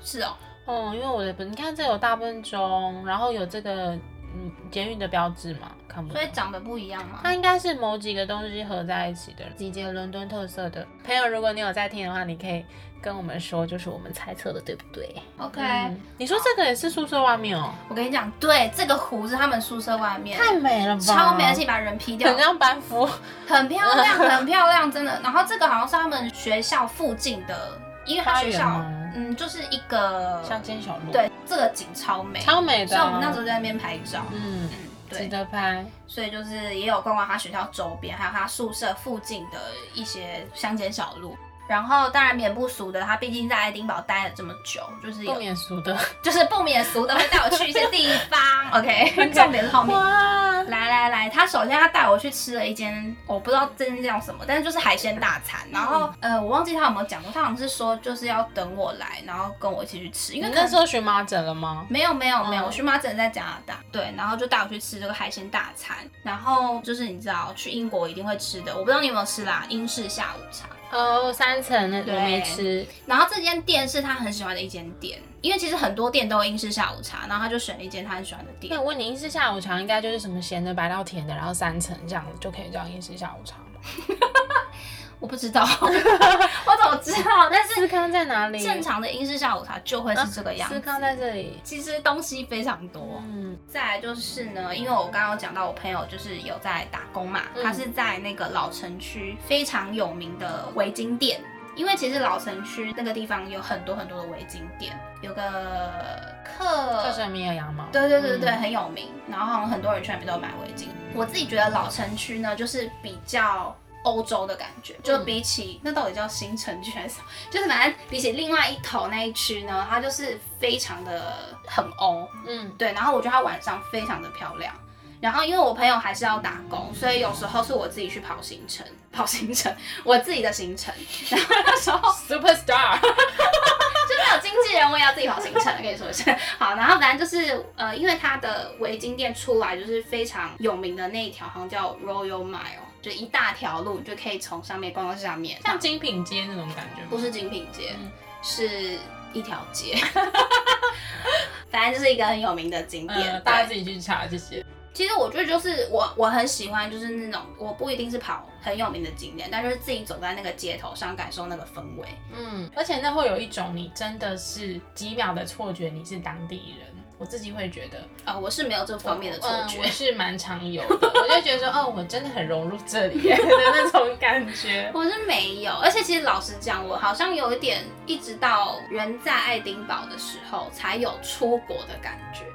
是哦。哦、嗯，因为我的本，你看这有大笨钟，然后有这个嗯捷运的标志嘛，看不。所以长得不一样嘛？它应该是某几个东西合在一起的，集结伦敦特色的。朋友，如果你有在听的话，你可以。跟我们说，就是我们猜测的，对不对？OK，嗯，你说这个也是宿舍外面哦。我跟你讲，对，这个湖是他们宿舍外面，太美了吧，超美，而且把人 P 掉，很像班夫，很漂亮，很漂亮，真的。然后这个好像是他们学校附近的，因为他学校，嗯，就是一个乡间小路。对，这个景超美，超美的。所以我们那时候在那边拍照，嗯，对，值得拍。所以就是也有逛逛他学校周边，还有他宿舍附近的一些乡间小路。然后当然免不俗的，他毕竟在爱丁堡待了这么久，就是有不免俗的，就是不免俗的会带我去一些地方。OK，重点是后面。哇！来来来，他首先他带我去吃了一间，我不知道这间叫什么，但是就是海鲜大餐。然后呃，我忘记他有没有讲过，他好像是说就是要等我来，然后跟我一起去吃。因为那时候荨麻疹了吗？没有没有没有，荨麻疹在加拿大。对，然后就带我去吃这个海鲜大餐。然后就是你知道去英国一定会吃的，我不知道你有没有吃啦，英式下午茶。哦，三层的我没吃。然后这间店是他很喜欢的一间店，因为其实很多店都有英式下午茶，然后他就选了一间他很喜欢的店。那我问你，英式下午茶应该就是什么咸的、白到甜的，然后三层这样子就可以叫英式下午茶吗？我不知道，我怎么知道？但是司康在哪里？正常的英式下午茶就会是这个样子。司康在这里，其实东西非常多。嗯，再来就是呢，因为我刚刚讲到我朋友就是有在打工嘛，他是在那个老城区非常有名的围巾店。因为其实老城区那个地方有很多很多的围巾店，有个克克什米尔羊毛，对对对对，很有名。然后好像很多人去那边都买围巾。我自己觉得老城区呢，就是比较。欧洲的感觉，就比起、嗯、那到底叫新城区还是什么？就是反正比起另外一头那一区呢，它就是非常的很欧，嗯，对。然后我觉得它晚上非常的漂亮。然后因为我朋友还是要打工，所以有时候是我自己去跑行程，跑行程，我自己的行程。然后那时候 Superstar，就没有经纪人，我也要自己跑行程，跟你说一下。好，然后反正就是呃，因为它的围巾店出来就是非常有名的那一条，好像叫 Royal Mile。就一大条路，你就可以从上面逛到下面，像精品街那种感觉吗？不是精品街，嗯、是一条街，反正就是一个很有名的景点，呃、大家自己去查这些。其实我觉得就是我我很喜欢，就是那种我不一定是跑很有名的景点，但就是自己走在那个街头上，感受那个氛围。嗯，而且那会有一种你真的是几秒的错觉，你是当地人。我自己会觉得，啊、哦，我是没有这方面的错觉，我，是蛮常有的。我就觉得说，哦，我真的很融入这里的那种感觉。我是没有，而且其实老实讲，我好像有一点，一直到人在爱丁堡的时候，才有出国的感觉。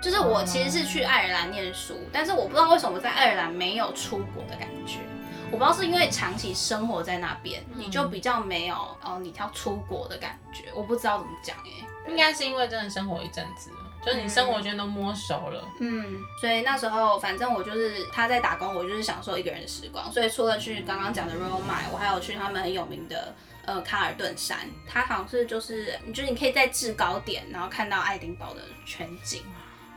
就是我其实是去爱尔兰念书，嗯、但是我不知道为什么在爱尔兰没有出国的感觉。我不知道是因为长期生活在那边，嗯、你就比较没有哦，你要出国的感觉。我不知道怎么讲哎，应该是因为真的生活一阵子。就是你生活圈都摸熟了，嗯，所以那时候反正我就是他在打工，我就是享受一个人的时光。所以除了去刚刚讲的 Royal Mile，我还有去他们很有名的呃卡尔顿山，它好像是就是，就是你可以在制高点，然后看到爱丁堡的全景。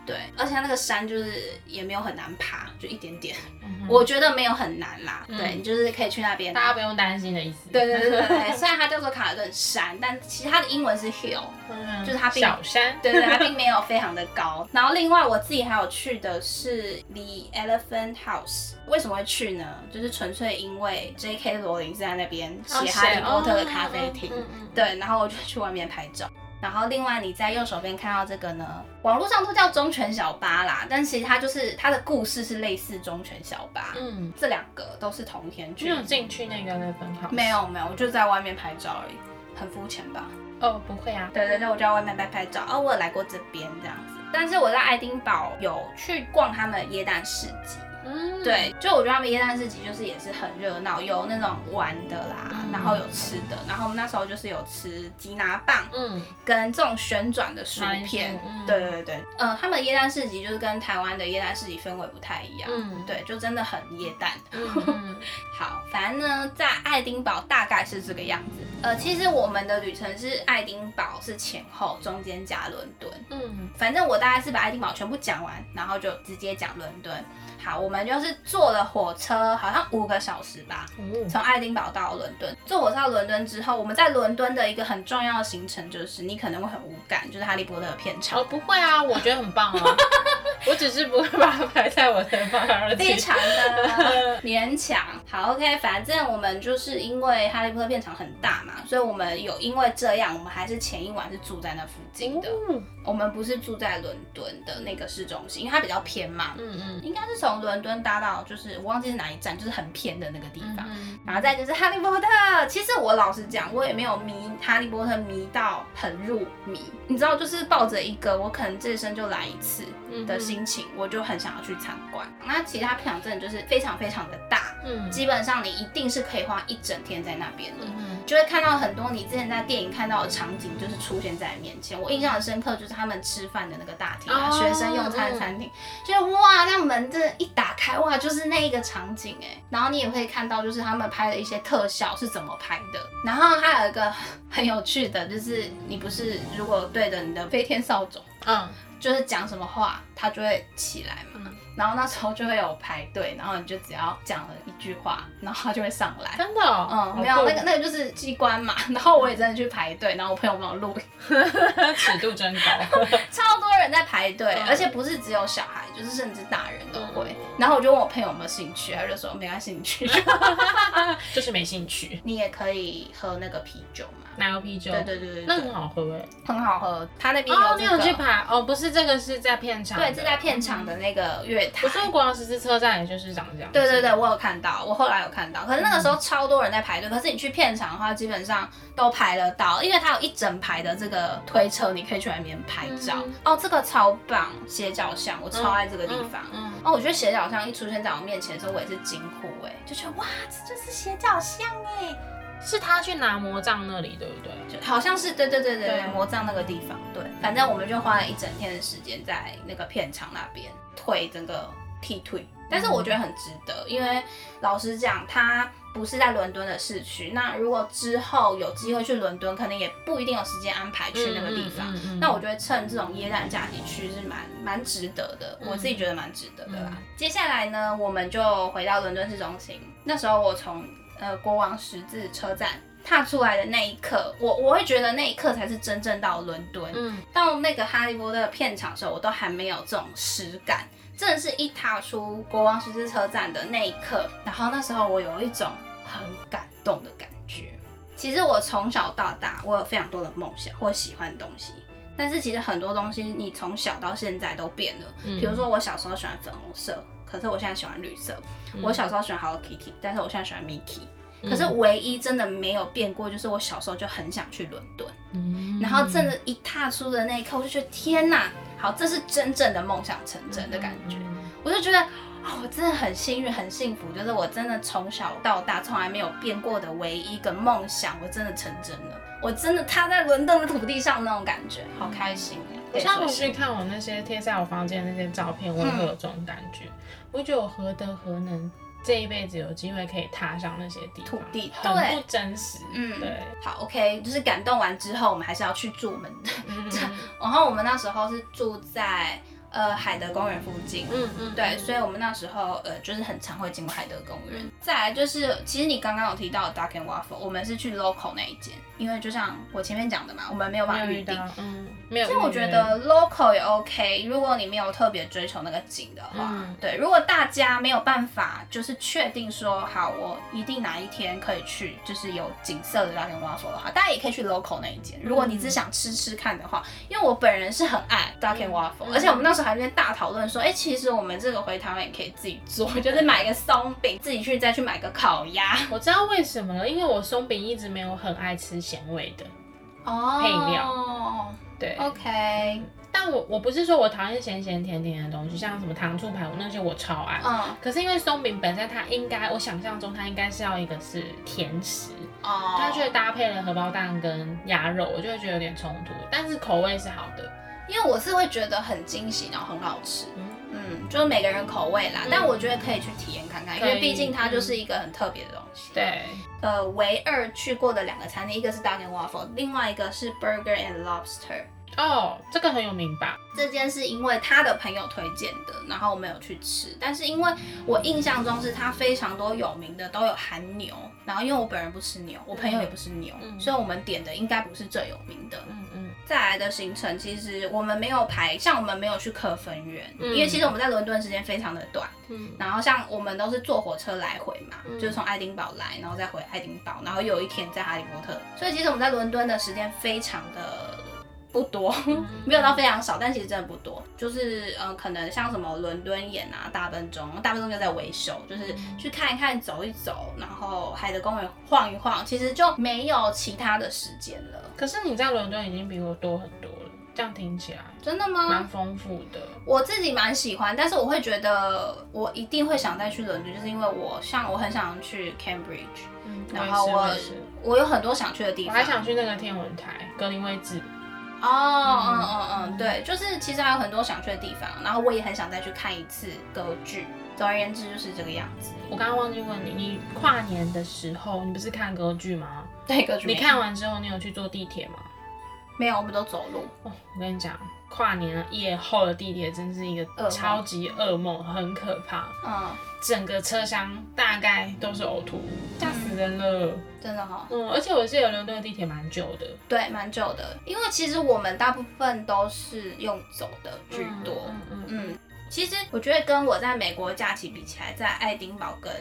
对，而且它那个山就是也没有很难爬，就一点点，嗯、我觉得没有很难啦。嗯、对，你就是可以去那边，大家不用担心的意思。对对对对对，虽然它叫做卡尔顿山，但其实它的英文是 hill，、嗯、就是它并小山。对对，它并没有非常的高。然后另外我自己还有去的是 The Elephant House，为什么会去呢？就是纯粹因为 J.K. 罗琳是在那边写哈利波特的咖啡厅，哦、对，然后我就去外面拍照。然后另外你在右手边看到这个呢，网络上都叫忠犬小八啦，但其实它就是它的故事是类似忠犬小八。嗯，这两个都是同一天去。没有进去那个那分号？没有没有，我就在外面拍照而已，很肤浅吧？哦，不会啊。对对对，我就在外面拍拍照。哦，我有来过这边这样子，但是我在爱丁堡有去逛他们的耶诞市集。嗯，对，就我觉得他们耶诞市集就是也是很热闹，有那种玩的啦，嗯、然后有吃的，然后我们那时候就是有吃吉拿棒，嗯，跟这种旋转的薯片，嗯、对对对，嗯，他们耶诞市集就是跟台湾的耶诞市集氛围不太一样，嗯，对，就真的很耶诞。嗯、好，反正呢，在爱丁堡大概是这个样子。呃，其实我们的旅程是爱丁堡是前后，中间加伦敦，嗯，反正我大概是把爱丁堡全部讲完，然后就直接讲伦敦。好，我们就是坐了火车，好像五个小时吧，从爱丁堡到伦敦。坐火车到伦敦之后，我们在伦敦的一个很重要的行程就是，你可能会很无感，就是哈利波特的片场。哦，不会啊，我觉得很棒啊。我只是不会把它排在我的放而已。非常的勉强。好，OK，反正我们就是因为哈利波特片场很大嘛，所以我们有因为这样，我们还是前一晚是住在那附近的。嗯、我们不是住在伦敦的那个市中心，因为它比较偏嘛。嗯嗯。应该是从伦敦搭到，就是我忘记是哪一站，就是很偏的那个地方。嗯、然后再就是哈利波特。其实我老实讲，我也没有迷哈利波特迷到很入迷。你知道，就是抱着一个我可能这一生就来一次的心情，我就很想要去参观。那其他片场真的就是非常非常的大，嗯，基本上你一定是可以花一整天在那边的，嗯，就会看到很多你之前在电影看到的场景，就是出现在面前。我印象很深刻，就是他们吃饭的那个大厅啊，学生用餐的餐厅，就是哇，那门这一打开，哇，就是那一个场景哎。然后你也会看到，就是他们拍的一些特效是怎么拍的。然后还有一个很有趣的，就是你不是如果对着你的飞天扫帚，嗯。就是讲什么话，他就会起来嘛。然后那时候就会有排队，然后你就只要讲了一句话，然后他就会上来。真的、哦？嗯，没有那个那个就是机关嘛。然后我也真的去排队，然后我朋友帮我录，尺度真高，超多人在排队，嗯、而且不是只有小孩，就是甚至大人都会。嗯、然后我就问我朋友有没有兴趣，他就说没兴趣，就是没兴趣。你也可以喝那个啤酒嘛。奶油啤酒，对对对对，那很好喝哎，很好喝。他那边有、这个、哦，你有去排哦？不是这个是在片场，对，是在片场的那个月台。我说国王十字车站也就是长这样。对对对，我有看到，我后来有看到。可是那个时候超多人在排队，嗯、可是你去片场的话，基本上都排得到，因为它有一整排的这个推车，你可以去外面拍照。嗯、哦，这个超棒，斜角巷，我超爱这个地方。嗯哦，我觉得斜角巷一出现在我面前的时候，我也是惊呼哎，就觉得哇，这就是斜角巷哎。是他去拿魔杖那里，对不对？就好像是，对对对对对，魔杖那个地方。对，反正我们就花了一整天的时间在那个片场那边退整个踢腿，但是我觉得很值得，因为老实讲，它不是在伦敦的市区。那如果之后有机会去伦敦，可能也不一定有时间安排去那个地方。那我觉得趁这种耶诞假期去是蛮蛮值得的，我自己觉得蛮值得的啦。接下来呢，我们就回到伦敦市中心。那时候我从呃，国王十字车站踏出来的那一刻，我我会觉得那一刻才是真正到伦敦。嗯，到那个哈利波特片场的时候，我都还没有这种实感。真的是一踏出国王十字车站的那一刻，然后那时候我有一种很感动的感觉。其实我从小到大，我有非常多的梦想或喜欢的东西，但是其实很多东西你从小到现在都变了。嗯，比如说我小时候喜欢粉红色。可是我现在喜欢绿色。嗯、我小时候喜欢 Hello Kitty，但是我现在喜欢 Mickey。嗯、可是唯一真的没有变过，就是我小时候就很想去伦敦。嗯、然后真的，一踏出的那一刻，我就觉得天哪，好，这是真正的梦想成真的感觉。嗯、我就觉得，哦，我真的很幸运，很幸福，就是我真的从小到大从来没有变过的唯一一个梦想，我真的成真了。我真的踏在伦敦的土地上那种感觉，好开心。我现在回去看我那些贴在我房间的那些照片，我也会有这种感觉。嗯我觉得我何德何能，这一辈子有机会可以踏上那些地方，土地很不真实。嗯，对。好，OK，就是感动完之后，我们还是要去住我们的。嗯、然后我们那时候是住在呃海德公园附近。嗯嗯。嗯对，所以我们那时候呃就是很常会经过海德公园。嗯、再来就是，其实你刚刚有提到 Duck and Waffle，我们是去 local 那一间，因为就像我前面讲的嘛，我们没有办法预定。嗯。没有，其实我觉得 local 也 OK，如果你没有特别追求那个景的话，嗯、对。如果大家没有办法，就是确定说好，我一定哪一天可以去，就是有景色的 Duck and Waffle 的话，大家也可以去 local 那一间。如果你只想吃吃看的话，因为我本人是很爱 Duck and Waffle，、嗯、而且我们那时候还在大讨论说，哎、欸，其实我们这个回台湾也可以自己做，就是买个松饼，自己去再去买个烤鸭。我知道为什么了，因为我松饼一直没有很爱吃咸味的哦配料。Oh. 对，OK，但我我不是说我讨厌咸咸甜甜的东西，像什么糖醋排骨那些我超爱。嗯，可是因为松饼本身它应该，我想象中它应该是要一个是甜食哦，它却搭配了荷包蛋跟鸭肉，我就会觉得有点冲突。但是口味是好的，因为我是会觉得很惊喜，然后很好吃。嗯嗯，就是每个人口味啦，嗯、但我觉得可以去体验看看，因为毕竟它就是一个很特别的东西。对，呃，唯二去过的两个餐厅，一个是 Duck and Waffle，另外一个是 Burger and Lobster。哦，这个很有名吧？这间是因为他的朋友推荐的，然后我没有去吃。但是因为我印象中是他非常多有名的都有含牛，然后因为我本人不吃牛，我朋友也不吃牛，嗯、所以我们点的应该不是最有名的。嗯嗯。再来的行程其实我们没有排，像我们没有去克芬园，嗯、因为其实我们在伦敦时间非常的短。嗯。然后像我们都是坐火车来回嘛，嗯、就是从爱丁堡来，然后再回爱丁堡，然后有一天在哈利波特，所以其实我们在伦敦的时间非常的。不多，没有到非常少，但其实真的不多。就是嗯、呃，可能像什么伦敦眼啊、大笨钟，大笨钟就在维修，就是去看一看、走一走，然后海德公园晃一晃，其实就没有其他的时间了。可是你在伦敦已经比我多很多了，这样听起来真的吗？蛮丰富的。我自己蛮喜欢，但是我会觉得我一定会想再去伦敦，就是因为我像我很想去 Cambridge，嗯，然后我我，我有很多想去的地方，我还想去那个天文台，格林威治。哦，嗯嗯嗯，对，就是其实还有很多想去的地方，然后我也很想再去看一次歌剧。总而言之就是这个样子。我刚刚忘记问你，你跨年的时候你不是看歌剧吗？对，歌剧。你看完之后，你有去坐地铁吗？没有，我们都走路。哦，我跟你讲，跨年夜后的地铁真是一个超级噩梦，很可怕。嗯，整个车厢大概都是呕吐，吓死人了，嗯、真的哈。嗯，而且我记得伦敦的地铁蛮久的，对，蛮久的，因为其实我们大部分都是用走的居多。嗯嗯，嗯，其实我觉得跟我在美国假期比起来，在爱丁堡跟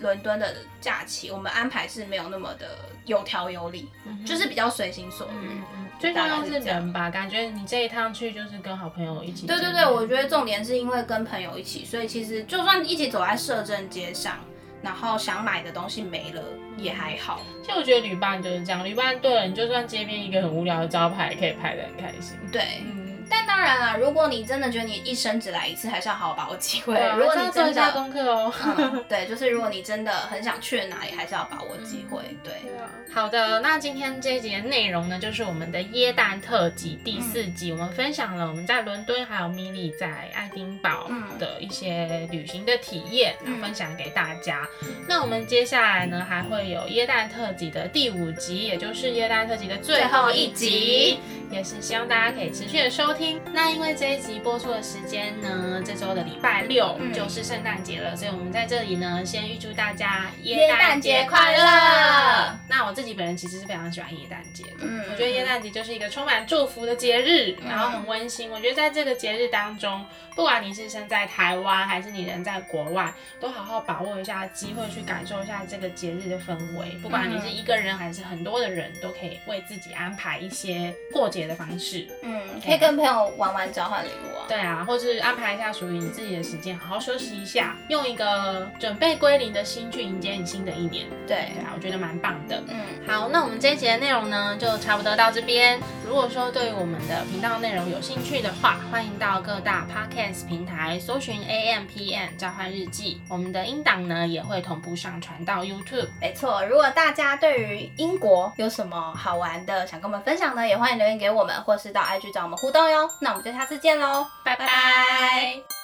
伦敦的假期，我们安排是没有那么的有条有理，嗯、就是比较随心所欲。嗯、最重要是人吧，感觉你这一趟去就是跟好朋友一起。对对对，我觉得重点是因为跟朋友一起，所以其实就算一起走在摄政街上，然后想买的东西没了也还好。其实我觉得旅伴就是这样，旅伴对了，你就算街边一个很无聊的招牌，也可以拍的很开心。对。嗯但当然了，如果你真的觉得你一生只来一次，还是要好好把握机会。如果你真的做功课哦、嗯，对，就是如果你真的很想去哪里，还是要把握机会。对，对啊。好的，那今天这一集的内容呢，就是我们的耶诞特辑第四集，嗯、我们分享了我们在伦敦还有米莉在爱丁堡的一些旅行的体验，嗯、分享给大家。嗯、那我们接下来呢，还会有耶诞特辑的第五集，也就是耶诞特辑的最后一集。也是希望大家可以持续的收听。那因为这一集播出的时间呢，这周的礼拜六就是圣诞节了，嗯、所以我们在这里呢，先预祝大家耶诞节快乐。那我自己本人其实是非常喜欢耶诞节的，嗯、我觉得耶诞节就是一个充满祝福的节日，嗯、然后很温馨。我觉得在这个节日当中，不管你是身在台湾还是你人在国外，都好好把握一下机会去感受一下这个节日的氛围。不管你是一个人还是很多的人，都可以为自己安排一些过节。的方式，嗯，可以跟朋友玩玩交换礼物啊，对啊，或是安排一下属于你自己的时间，好好休息一下，用一个准备归零的心去迎接你新的一年，对，对啊，我觉得蛮棒的，嗯，好，那我们这一集的内容呢，就差不多到这边。如果说对于我们的频道内容有兴趣的话，欢迎到各大 podcast 平台搜寻 AMpm 交换日记，我们的音档呢也会同步上传到 YouTube。没错，如果大家对于英国有什么好玩的想跟我们分享呢，也欢迎留言给我们，或是到 IG 找我们互动哟。那我们就下次见喽，拜拜。